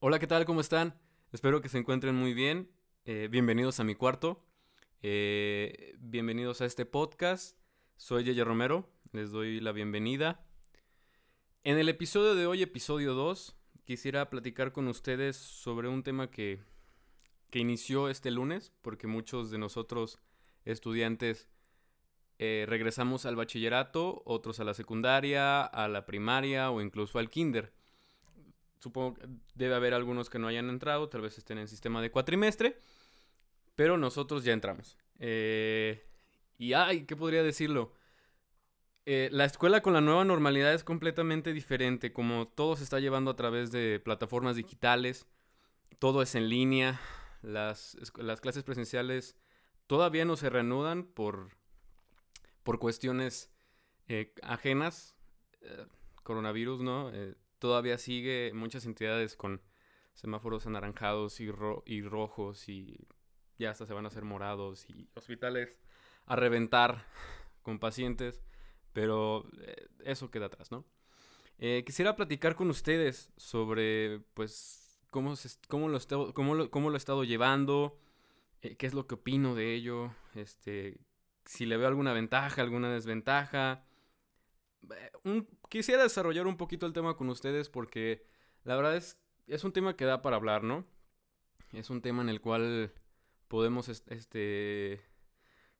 Hola, ¿qué tal? ¿Cómo están? Espero que se encuentren muy bien. Eh, bienvenidos a mi cuarto. Eh, bienvenidos a este podcast. Soy Yeye Romero. Les doy la bienvenida. En el episodio de hoy, episodio 2, quisiera platicar con ustedes sobre un tema que, que inició este lunes, porque muchos de nosotros estudiantes eh, regresamos al bachillerato, otros a la secundaria, a la primaria o incluso al kinder. Supongo que debe haber algunos que no hayan entrado, tal vez estén en sistema de cuatrimestre, pero nosotros ya entramos. Eh, y ay, ¿qué podría decirlo? Eh, la escuela con la nueva normalidad es completamente diferente, como todo se está llevando a través de plataformas digitales, todo es en línea, las, las clases presenciales todavía no se reanudan por por cuestiones eh, ajenas, coronavirus, ¿no? Eh, todavía sigue muchas entidades con semáforos anaranjados y, y rojos y ya hasta se van a hacer morados y hospitales a reventar con pacientes, pero eso queda atrás, ¿no? quisiera platicar con ustedes sobre, pues, cómo, cómo, lo, cómo, cómo lo he estado llevando, qué es lo que opino de ello, este, si le veo alguna ventaja, alguna desventaja. Eh, quisiera desarrollar un poquito el tema con ustedes porque la verdad es, es un tema que da para hablar, ¿no? Es un tema en el cual podemos, este,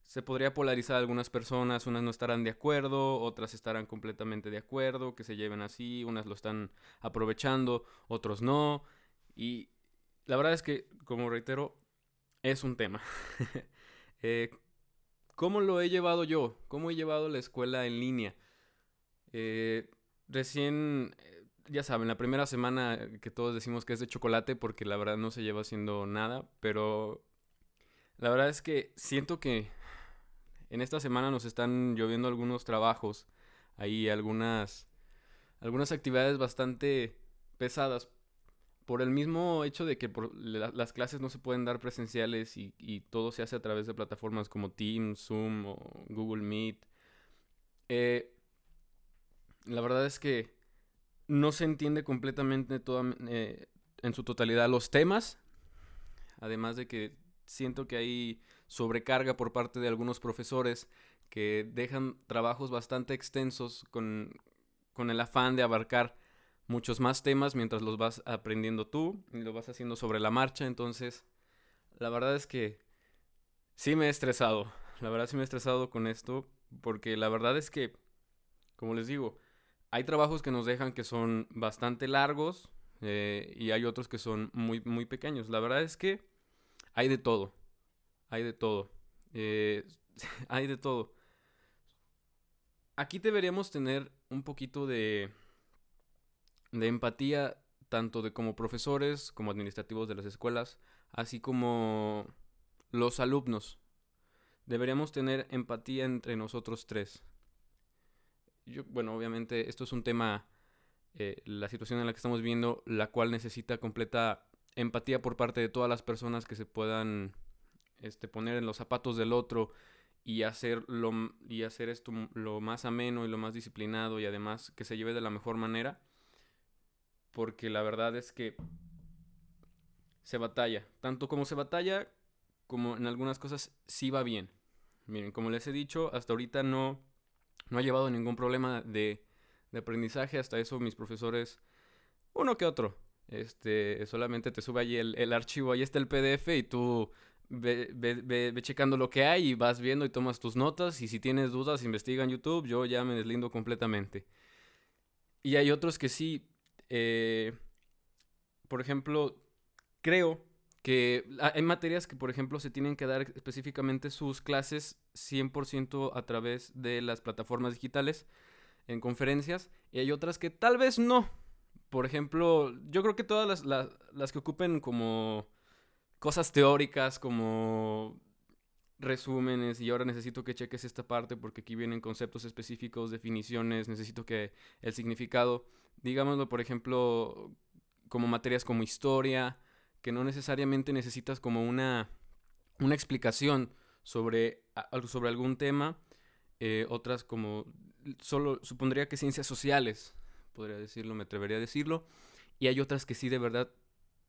se podría polarizar a algunas personas, unas no estarán de acuerdo, otras estarán completamente de acuerdo, que se lleven así, unas lo están aprovechando, otros no. Y la verdad es que, como reitero, es un tema. eh, ¿Cómo lo he llevado yo? ¿Cómo he llevado la escuela en línea? Eh, recién, eh, ya saben, la primera semana que todos decimos que es de chocolate porque la verdad no se lleva haciendo nada, pero la verdad es que siento que en esta semana nos están lloviendo algunos trabajos, ahí algunas, algunas actividades bastante pesadas por el mismo hecho de que las clases no se pueden dar presenciales y, todo se hace a través de plataformas como Teams, Zoom o Google Meet, eh, la verdad es que no se entiende completamente toda, eh, en su totalidad los temas, además de que siento que hay sobrecarga por parte de algunos profesores que dejan trabajos bastante extensos con, con el afán de abarcar muchos más temas mientras los vas aprendiendo tú y lo vas haciendo sobre la marcha. Entonces, la verdad es que sí me he estresado. La verdad sí me he estresado con esto porque la verdad es que, como les digo, hay trabajos que nos dejan que son bastante largos eh, y hay otros que son muy, muy pequeños. La verdad es que hay de todo. Hay de todo. Eh, hay de todo. Aquí deberíamos tener un poquito de de empatía tanto de como profesores como administrativos de las escuelas, así como los alumnos. Deberíamos tener empatía entre nosotros tres. Yo, bueno, obviamente esto es un tema, eh, la situación en la que estamos viendo, la cual necesita completa empatía por parte de todas las personas que se puedan este, poner en los zapatos del otro y hacer, y hacer esto lo más ameno y lo más disciplinado y además que se lleve de la mejor manera porque la verdad es que se batalla. Tanto como se batalla, como en algunas cosas sí va bien. Miren, como les he dicho, hasta ahorita no, no ha llevado ningún problema de, aprendizaje. Hasta eso mis profesores, uno que otro, este, solamente te sube ahí el, archivo, ahí está el PDF y tú ve, ve, checando lo que hay y vas viendo y tomas tus notas. Y si tienes dudas, investiga en YouTube. Yo ya me deslindo completamente. Y hay otros que sí eh, por ejemplo, creo que hay materias que, por ejemplo, se tienen que dar específicamente sus clases 100% a través de las plataformas digitales en conferencias y hay otras que tal vez no. Por ejemplo, yo creo que todas las, las que ocupen como cosas teóricas, como resúmenes y ahora necesito que cheques esta parte porque aquí vienen conceptos específicos, definiciones, necesito que el significado, digámoslo por ejemplo, como materias como historia, que no necesariamente necesitas como una, una explicación sobre, sobre algún tema, eh, otras como, solo supondría que ciencias sociales, podría decirlo, me atrevería a decirlo, y hay otras que sí de verdad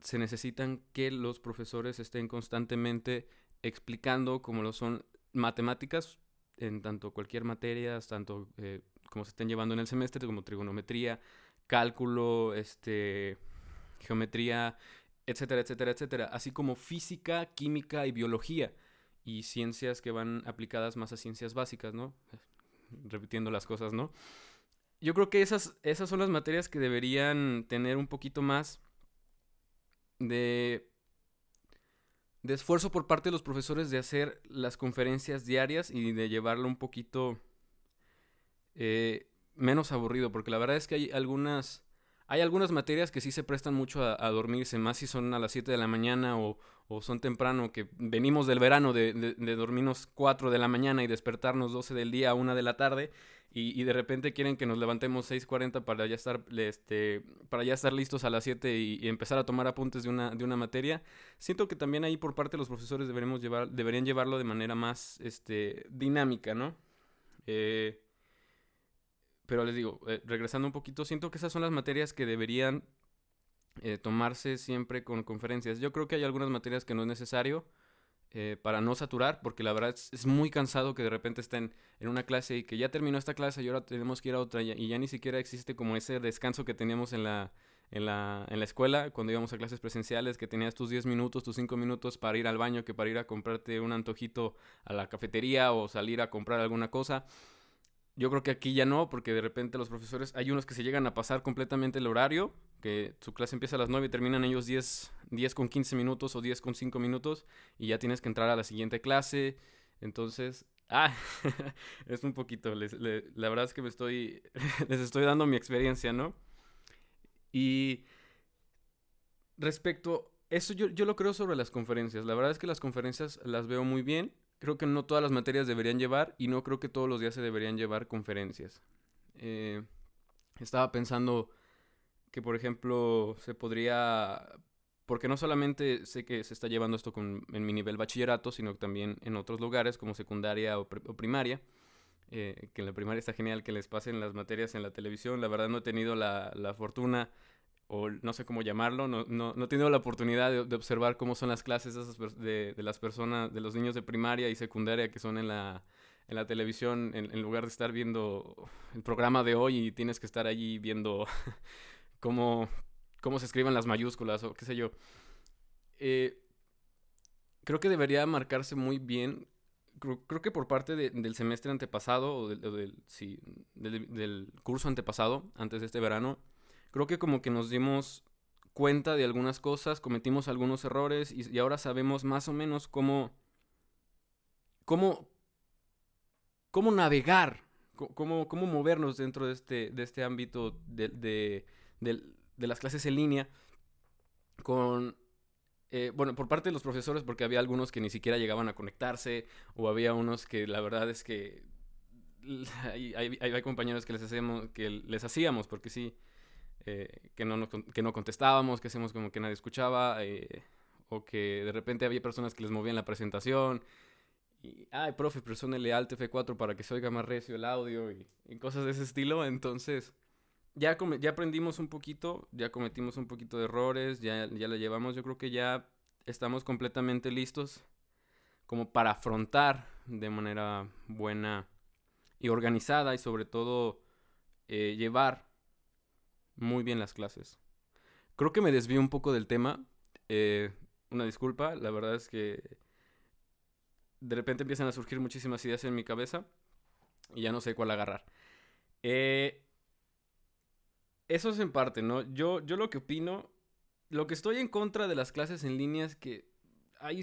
se necesitan que los profesores estén constantemente explicando como lo son matemáticas en tanto cualquier materia, tanto eh, como se estén llevando en el semestre, como trigonometría, cálculo, este, geometría, etcétera, etcétera, etcétera, así como física, química y biología y ciencias que van aplicadas más a ciencias básicas, ¿no? Repitiendo las cosas, ¿no? Yo creo que esas, esas son las materias que deberían tener un poquito más de, de esfuerzo por parte de los profesores de hacer las conferencias diarias y de llevarlo un poquito eh, menos aburrido, porque la verdad es que hay algunas, hay algunas materias que sí se prestan mucho a, dormirse, más si son a las 7 de la mañana o, son temprano, que venimos del verano de, dormirnos 4 de la mañana y despertarnos 12 del día a 1 de la tarde y, de repente quieren que nos levantemos 6.40 para ya estar, este, para ya estar listos a las 7 y, y, empezar a tomar apuntes de una, de una materia. Siento que también ahí por parte de los profesores deberemos llevar, deberían llevarlo de manera más este, dinámica, ¿no? Eh, pero les digo, eh, regresando un poquito, siento que esas son las materias que deberían eh, tomarse siempre con conferencias. Yo creo que hay algunas materias que no es necesario eh, para no saturar, porque la verdad es, muy cansado que de repente estén en una clase y que ya terminó esta clase y ahora tenemos que ir a otra y, y ya ni siquiera existe como ese descanso que teníamos en la, en la, en la escuela cuando íbamos a clases presenciales, que tenías tus 10 minutos, tus 5 minutos para ir al baño, que para ir a comprarte un antojito a la cafetería o salir a comprar alguna cosa. Yo creo que aquí ya no, porque de repente los profesores, hay unos que se llegan a pasar completamente el horario, que su clase empieza a las 9 y terminan ellos 10, 10 con 15 minutos o 10 con 5 minutos y ya tienes que entrar a la siguiente clase. Entonces, ah, es un poquito, la verdad es que me estoy, les estoy dando mi experiencia, ¿no? Y respecto, eso yo, yo lo creo sobre las conferencias. La verdad es que las conferencias las veo muy bien creo que no todas las materias deberían llevar y no creo que todos los días se deberían llevar conferencias. Eh, estaba pensando que, por ejemplo, se podría, porque no solamente sé que se está llevando esto con, en mi nivel bachillerato, sino también en otros lugares como secundaria o, primaria. Eh, que en la primaria está genial que les pasen las materias en la televisión. La verdad no he tenido la, la fortuna o no sé cómo llamarlo, no, no, no he tenido la oportunidad de, observar cómo son las clases de, de, las personas, de los niños de primaria y secundaria que son en la, en la televisión, en, lugar de estar viendo el programa de hoy y tienes que estar allí viendo cómo, cómo se escriben las mayúsculas o qué sé yo. Eh, creo que debería marcarse muy bien, creo, creo que por parte del semestre antepasado o, del, del, sí, del curso antepasado, antes de este verano, creo que como que nos dimos cuenta de algunas cosas, cometimos algunos errores y, ahora sabemos más o menos cómo, cómo, cómo navegar, cómo, cómo movernos dentro de este, de este ámbito de, de, de, las clases en línea con eh, bueno, por parte de los profesores, porque había algunos que ni siquiera llegaban a conectarse, o había unos que la verdad es que hay, hay, hay compañeros que les hacíamos, que les hacíamos, porque sí, eh, que, no nos, que no contestábamos, que hacíamos como que nadie escuchaba, eh, o que de repente había personas que les movían la presentación, y, ay, profe, presónele Alt F4 para que se oiga más recio el audio, y, y cosas de ese estilo, entonces... Ya, ya aprendimos un poquito, ya cometimos un poquito de errores, ya, ya la llevamos, yo creo que ya estamos completamente listos como para afrontar de manera buena y organizada y sobre todo eh, llevar muy bien las clases. Creo que me desvío un poco del tema. Eh, una disculpa, la verdad es que de repente empiezan a surgir muchísimas ideas en mi cabeza y ya no sé cuál agarrar. Eh, eso es en parte, ¿no? Yo, yo lo que opino, lo que estoy en contra de las clases en línea es que hay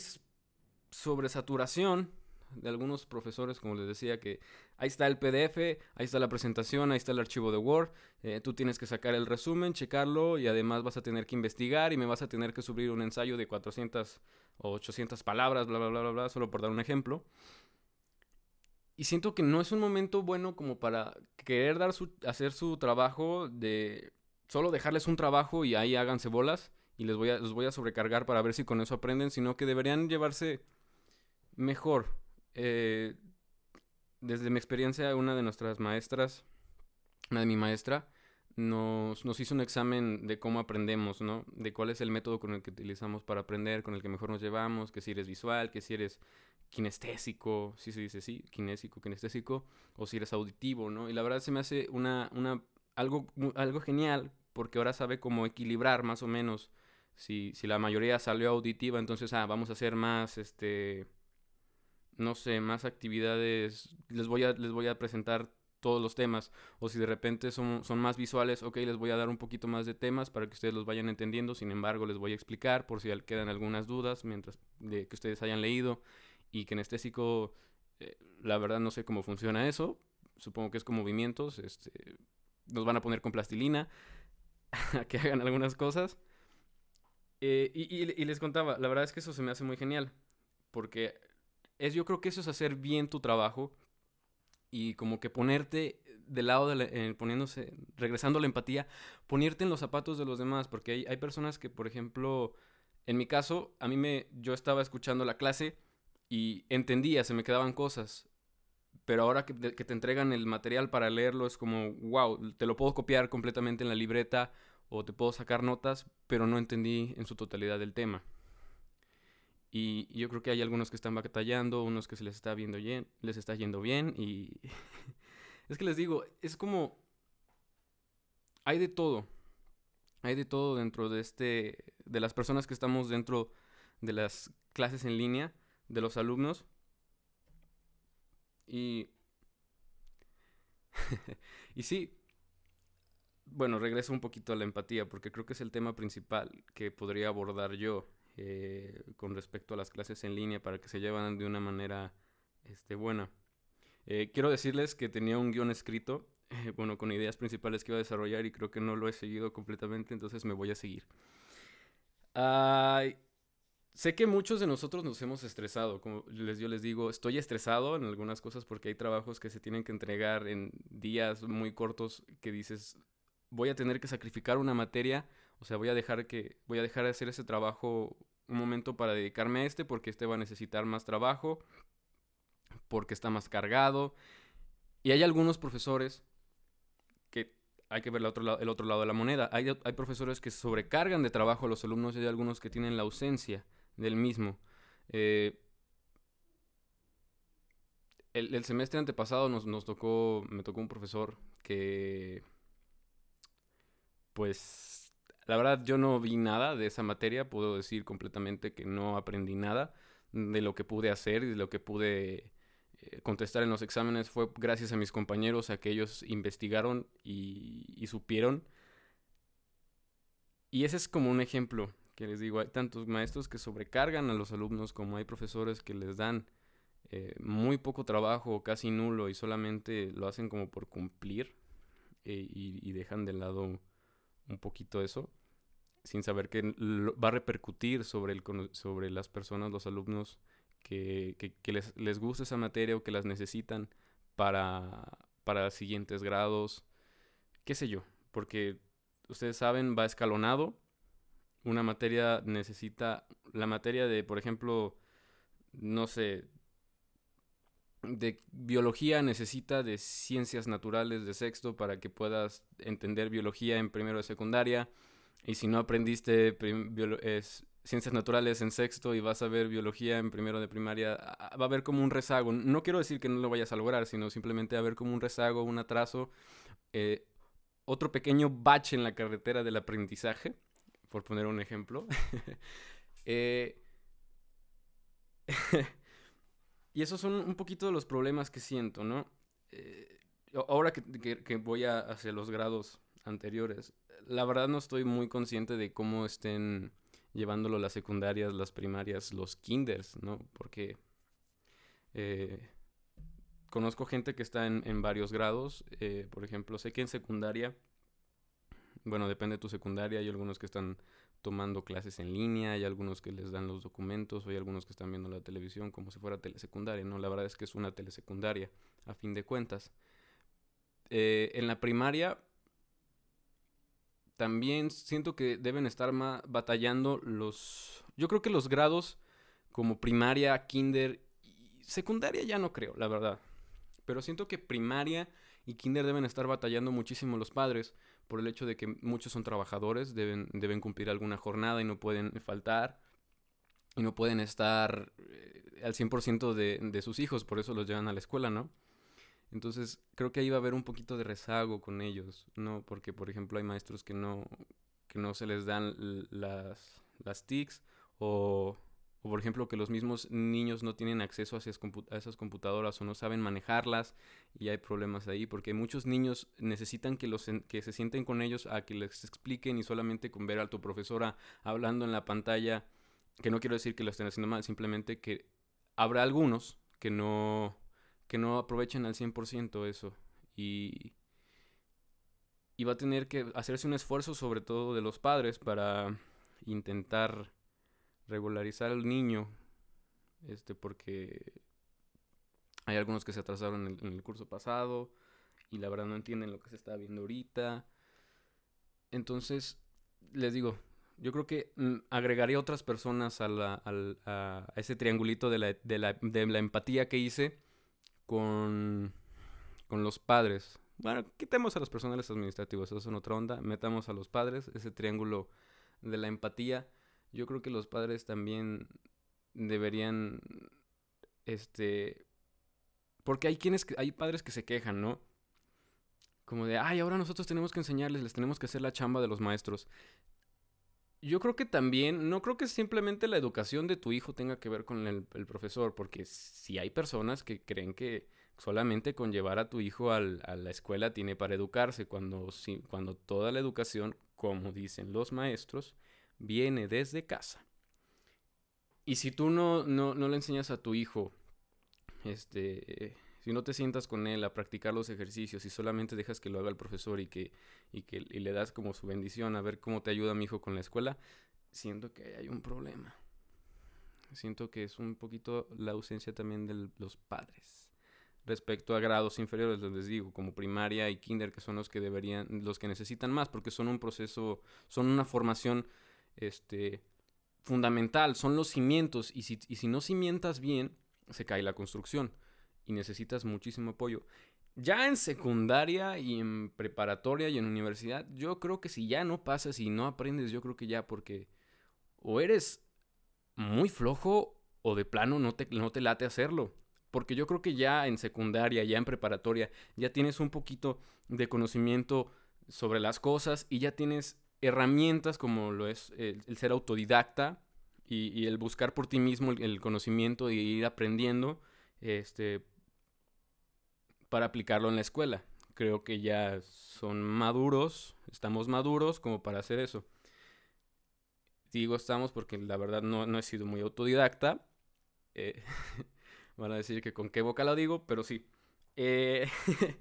sobresaturación de algunos profesores, como les decía, que ahí está el PDF, ahí está la presentación, ahí está el archivo de Word, eh, tú tienes que sacar el resumen, checarlo y además vas a tener que investigar y me vas a tener que subir un ensayo de 400 o 800 palabras, bla, bla, bla, bla, bla, solo por dar un ejemplo. Y siento que no es un momento bueno como para querer dar su, hacer su trabajo de solo dejarles un trabajo y ahí háganse bolas y les voy a, voy a sobrecargar para ver si con eso aprenden, sino que deberían llevarse mejor eh, desde mi experiencia, una de nuestras maestras, una de mi maestra, nos, nos hizo un examen de cómo aprendemos, ¿no? De cuál es el método con el que utilizamos para aprender, con el que mejor nos llevamos, que si eres visual, que si eres kinestésico, si se dice así, kinésico, kinestésico, o si eres auditivo, ¿no? Y la verdad se me hace una, una, algo, algo genial, porque ahora sabe cómo equilibrar más o menos. Si, si la mayoría salió auditiva, entonces, ah, vamos a hacer más, este, no sé, más actividades. Les voy a, les voy a presentar todos los temas. O si de repente son, son más visuales, ok, les voy a dar un poquito más de temas para que ustedes los vayan entendiendo. Sin embargo, les voy a explicar por si quedan algunas dudas mientras de que ustedes hayan leído. Y que en estésico, eh, la verdad no sé cómo funciona eso. Supongo que es con movimientos. Este, nos van a poner con plastilina a que hagan algunas cosas. Eh, y, y, les contaba, la verdad es que eso se me hace muy genial. Porque es, yo creo que eso es hacer bien tu trabajo y como que ponerte del lado de eh, poniéndose, regresando a la empatía, ponerte en los zapatos de los demás, porque hay, hay, personas que, por ejemplo, en mi caso, a mí me, yo estaba escuchando la clase y entendía, se me quedaban cosas, pero ahora que, que te entregan el material para leerlo es como, wow, te lo puedo copiar completamente en la libreta o te puedo sacar notas, pero no entendí en su totalidad el tema. Y yo creo que hay algunos que están batallando, unos que se les está viendo bien, les está yendo bien y es que les digo, es como hay de todo. Hay de todo dentro de este de las personas que estamos dentro de las clases en línea, de los alumnos. Y y sí, bueno, regreso un poquito a la empatía porque creo que es el tema principal que podría abordar yo eh, con respecto a las clases en línea para que se llevan de una manera este, buena. Eh, quiero decirles que tenía un guion escrito, eh, bueno, con ideas principales que iba a desarrollar y creo que no lo he seguido completamente, entonces me voy a seguir. sé que muchos de nosotros nos hemos estresado, como les, yo les digo, estoy estresado en algunas cosas porque hay trabajos que se tienen que entregar en días muy cortos que dices, voy a tener que sacrificar una materia o sea, voy a dejar que voy a dejar de hacer ese trabajo un momento para dedicarme a este porque este va a necesitar más trabajo, porque está más cargado. Y hay algunos profesores que hay que ver el otro, lado, el otro lado de la moneda. Hay, hay profesores que sobrecargan de trabajo a los alumnos y hay algunos que tienen la ausencia del mismo. Eh, el, el, semestre antepasado nos, nos tocó, me tocó un profesor que, pues, la verdad yo no vi nada de esa materia, puedo decir completamente que no aprendí nada de lo que pude hacer y de lo que pude eh, contestar en los exámenes fue gracias a mis compañeros, a que ellos investigaron y, supieron. Y ese es como un ejemplo que les digo, hay tantos maestros que sobrecargan a los alumnos como hay profesores que les dan eh, muy poco trabajo, casi nulo, y solamente lo hacen como por cumplir eh, y dejan de lado un poquito eso, sin saber que va a repercutir sobre, el, sobre las personas, los alumnos que, les, les gusta esa materia o que las necesitan para, para siguientes grados, qué sé yo, porque ustedes saben, va escalonado. Una materia necesita, la materia de, por ejemplo, no sé, de biología necesita de ciencias naturales de sexto para que puedas entender biología en primero de secundaria. Y si no aprendiste ciencias naturales en sexto y vas a ver biología en primero de primaria, va a haber como un rezago. No quiero decir que no lo vayas a lograr, sino simplemente a haber como un rezago, un atraso, eh, otro pequeño bache en la carretera del aprendizaje, por poner un ejemplo. eh, Y esos son un poquito de los problemas que siento, ¿no? Eh, ahora que, voy a hacia los grados anteriores, la verdad no estoy muy consciente de cómo estén llevándolo las secundarias, las primarias, los kinders, ¿no? Porque eh, conozco gente que está en, en varios grados, eh, por ejemplo, sé que en secundaria, bueno, depende de tu secundaria, hay algunos que están tomando clases en línea, hay algunos que les dan los documentos, hay algunos que están viendo la televisión como si fuera telesecundaria, ¿no? La verdad es que es una telesecundaria, a fin de cuentas. Eh, en la primaria también siento que deben estar batallando los... Yo creo que los grados como primaria, kinder y secundaria ya no creo, la verdad. Pero siento que primaria y kinder deben estar batallando muchísimo los padres por el hecho de que muchos son trabajadores, deben, deben cumplir alguna jornada y no pueden faltar y no pueden estar eh, al 100% de, de sus hijos, por eso los llevan a la escuela, ¿no? Entonces, creo que ahí va a haber un poquito de rezago con ellos, ¿no? Porque, por ejemplo, hay maestros que no, que no se les dan las, las TICs o, o, por ejemplo, que los mismos niños no tienen acceso a esas, computadoras o no saben manejarlas y hay problemas ahí porque muchos niños necesitan que, los, que se sienten con ellos a que les expliquen y solamente con ver a tu profesora hablando en la pantalla, que no quiero decir que lo estén haciendo mal, simplemente que habrá algunos que no que no aprovechen al 100% eso. Y, y va a tener que hacerse un esfuerzo sobre todo de los padres para intentar regularizar al niño. Este, porque hay algunos que se atrasaron en el, curso pasado y la verdad no entienden lo que se está viendo ahorita. Entonces, les digo, yo creo que mm, agregaría otras personas a, la, a, a ese triangulito de la, de, la, de la empatía que hice con, con los padres. Bueno, quitemos a los personales administrativos, eso es en otra onda. Metamos a los padres, ese triángulo de la empatía. Yo creo que los padres también deberían, este, porque hay quienes, hay padres que se quejan, ¿no? Como de, ay, ahora nosotros tenemos que enseñarles, les tenemos que hacer la chamba de los maestros. Yo creo que también, no creo que simplemente la educación de tu hijo tenga que ver con el, profesor, porque si hay personas que creen que solamente con llevar a tu hijo al, a la escuela tiene para educarse, cuando, si, cuando toda la educación, como dicen los maestros, viene desde casa. Y si tú no, no, no le enseñas a tu hijo, este, si no te sientas con él a practicar los ejercicios y solamente dejas que lo haga el profesor y que, y que y le das como su bendición a ver cómo te ayuda mi hijo con la escuela, siento que hay un problema. Siento que es un poquito la ausencia también de los padres respecto a grados inferiores, les digo, como primaria y kinder, que son los que deberían, los que necesitan más, porque son un proceso, son una formación, este, fundamental, son los cimientos, y si, y si no cimientas bien, se cae la construcción y necesitas muchísimo apoyo. Ya en secundaria y en preparatoria y en universidad, yo creo que si ya no pasas y no aprendes, yo creo que ya porque o eres muy flojo o de plano no te, no te late hacerlo. Porque yo creo que ya en secundaria, ya en preparatoria, ya tienes un poquito de conocimiento sobre las cosas y ya tienes herramientas como lo es el, ser autodidacta y, el buscar por ti mismo el, conocimiento y ir aprendiendo. Este, para aplicarlo en la escuela. Creo que ya son maduros, estamos maduros como para hacer eso. Digo estamos porque la verdad no, no he sido muy autodidacta. Eh, van a decir que con qué boca lo digo, pero sí. Eh,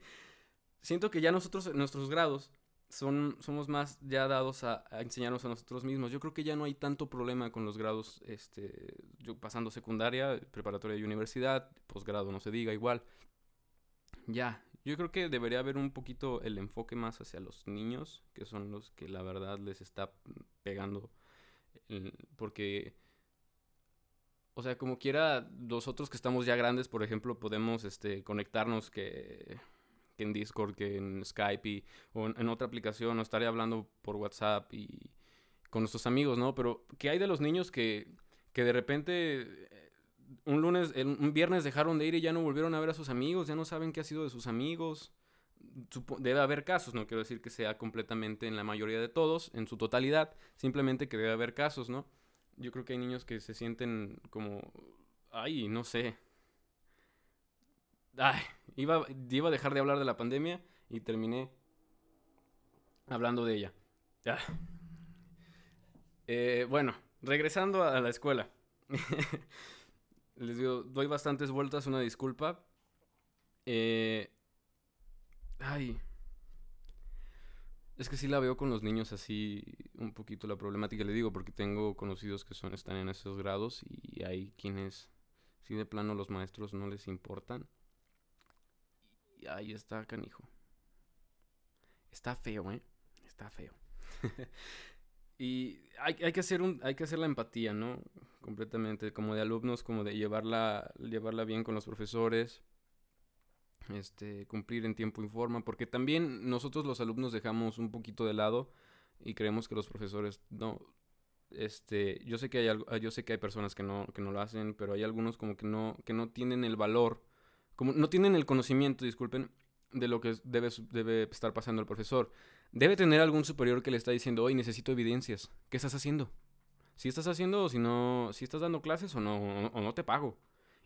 siento que ya nosotros, nuestros grados, son, somos más ya dados a, enseñarnos a nosotros mismos. Yo creo que ya no hay tanto problema con los grados, este, yo pasando secundaria, preparatoria y universidad, posgrado no se diga igual. Ya, yo creo que debería haber un poquito el enfoque más hacia los niños, que son los que la verdad les está pegando. Porque, o sea, como quiera, nosotros que estamos ya grandes, por ejemplo, podemos este, conectarnos que, que en Discord, que en Skype y, o en, en otra aplicación, o estaré hablando por WhatsApp y con nuestros amigos, ¿no? Pero, ¿qué hay de los niños que, que de repente un lunes, un viernes dejaron de ir y ya no volvieron a ver a sus amigos, ya no saben qué ha sido de sus amigos. Debe haber casos, no quiero decir que sea completamente en la mayoría de todos, en su totalidad, simplemente que debe haber casos, ¿no? Yo creo que hay niños que se sienten como, ay, no sé. Ay, iba, iba a dejar de hablar de la pandemia y terminé hablando de ella. Ah. Eh, bueno, regresando a la escuela. Les digo, doy bastantes vueltas, una disculpa. Eh... Ay. Es que sí la veo con los niños así un poquito la problemática, le digo, porque tengo conocidos que son, están en esos grados y hay quienes, si de plano los maestros no les importan. Ahí está, canijo. Está feo, ¿eh? Está feo. y hay, hay, que hacer un, hay que hacer la empatía, ¿no? completamente, como de alumnos, como de llevarla, llevarla bien con los profesores. este, cumplir en tiempo y forma, porque también nosotros los alumnos dejamos un poquito de lado y creemos que los profesores no este yo sé que hay algo, yo sé que hay personas que no que no lo hacen pero hay algunos como que no que no tienen el valor como no tienen el conocimiento disculpen de lo que debe debe estar pasando el profesor debe tener algún superior que le está diciendo hoy necesito evidencias. Qué estás haciendo si estás haciendo o si no si estás dando clases o no o, no te pago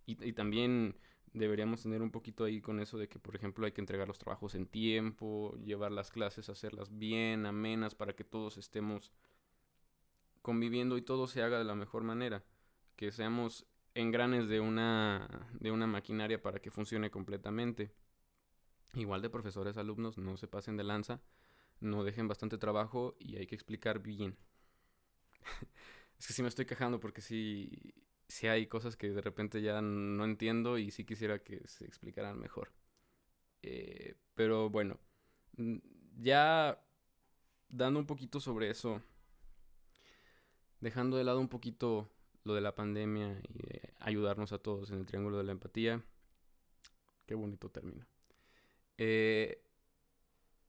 y, y también deberíamos tener un poquito ahí con eso de que, por ejemplo, hay que entregar los trabajos en tiempo, llevar las clases, hacerlas bien, amenas, para que todos estemos conviviendo y todo se haga de la mejor manera. Que seamos engranes de una, de una maquinaria para que funcione completamente. Igual de profesores, alumnos, no se pasen de lanza, no dejen bastante trabajo y hay que explicar bien. es que sí me estoy quejando porque sí si hay cosas que de repente ya no entiendo y sí quisiera que se explicaran mejor. Eh, pero bueno, mm, ya dando un poquito sobre eso, dejando de lado un poquito lo de la pandemia y de ayudarnos a todos en el triángulo de la empatía. Qué bonito término. Eh,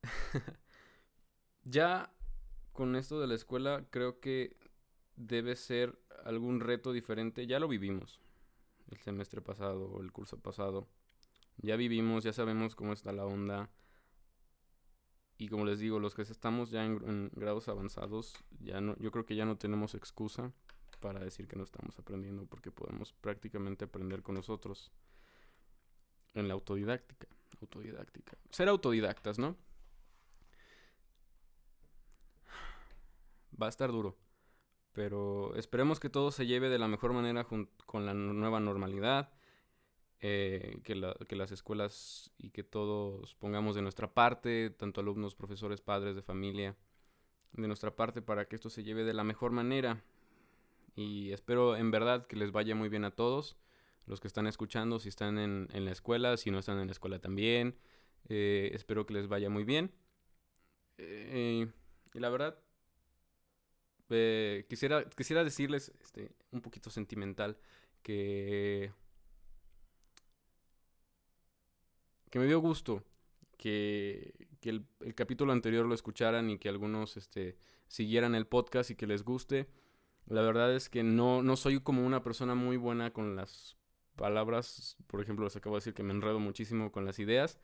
ya con esto de la escuela creo que debe ser algún reto diferente. Ya lo vivimos el semestre pasado o el curso pasado. Ya vivimos, ya sabemos cómo está la onda. Y como les digo, los que estamos ya en, grados avanzados, ya no, yo creo que ya no tenemos excusa para decir que no estamos aprendiendo porque podemos prácticamente aprender con nosotros en la autodidáctica. Autodidáctica. Ser autodidactas, ¿no? Va a estar duro. Pero esperemos que todo se lleve de la mejor manera con la nueva normalidad. Eh, que, que, las escuelas y que todos pongamos de nuestra parte, tanto alumnos, profesores, padres de familia, de nuestra parte para que esto se lleve de la mejor manera. Y espero en verdad que les vaya muy bien a todos, los que están escuchando, si están en, en la escuela, si no están en la escuela también. Eh, espero que les vaya muy bien. Eh, y la verdad, eh, quisiera, quisiera decirles, este, un poquito sentimental, que, que me dio gusto que, el, capítulo anterior lo escucharan y que algunos este, siguieran el podcast y que les guste. La verdad es que no, no soy como una persona muy buena con las palabras. Por ejemplo, les acabo de decir que me enredo muchísimo con las ideas.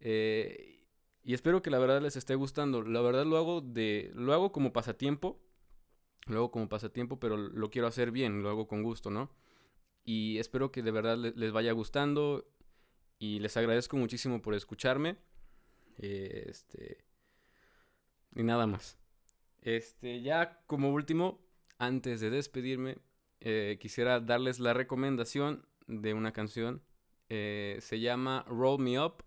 Eh, y espero que la verdad les esté gustando. La verdad lo hago de. lo hago como pasatiempo luego como pasatiempo, pero lo quiero hacer bien, lo hago con gusto, ¿no? Y espero que de verdad les vaya gustando y les agradezco muchísimo por escucharme. Este y nada más. Este, ya como último, antes de despedirme, eh, quisiera darles la recomendación de una canción. Eh, se llama Roll Me Up.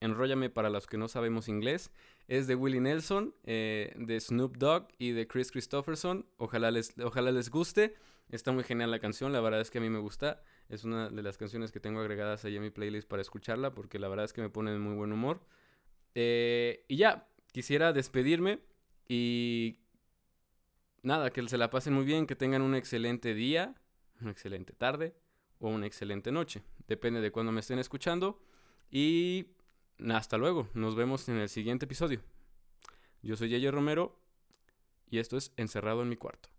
Enróllame para los que no sabemos inglés es de Willie Nelson, eh, de Snoop Dogg y de Chris Christopherson. Ojalá les, ojalá les guste. Está muy genial la canción, la verdad es que a mí me gusta. Es una de las canciones que tengo agregadas ahí en mi playlist para escucharla porque la verdad es que me pone de muy buen humor. Y ya, quisiera despedirme y nada, que se la pasen muy bien, que tengan un excelente día, una excelente tarde o una excelente noche. Depende de cuándo me estén escuchando. Y hasta luego, nos vemos en el siguiente episodio. Yo soy Yeye Romero y esto es Encerrado en mi cuarto.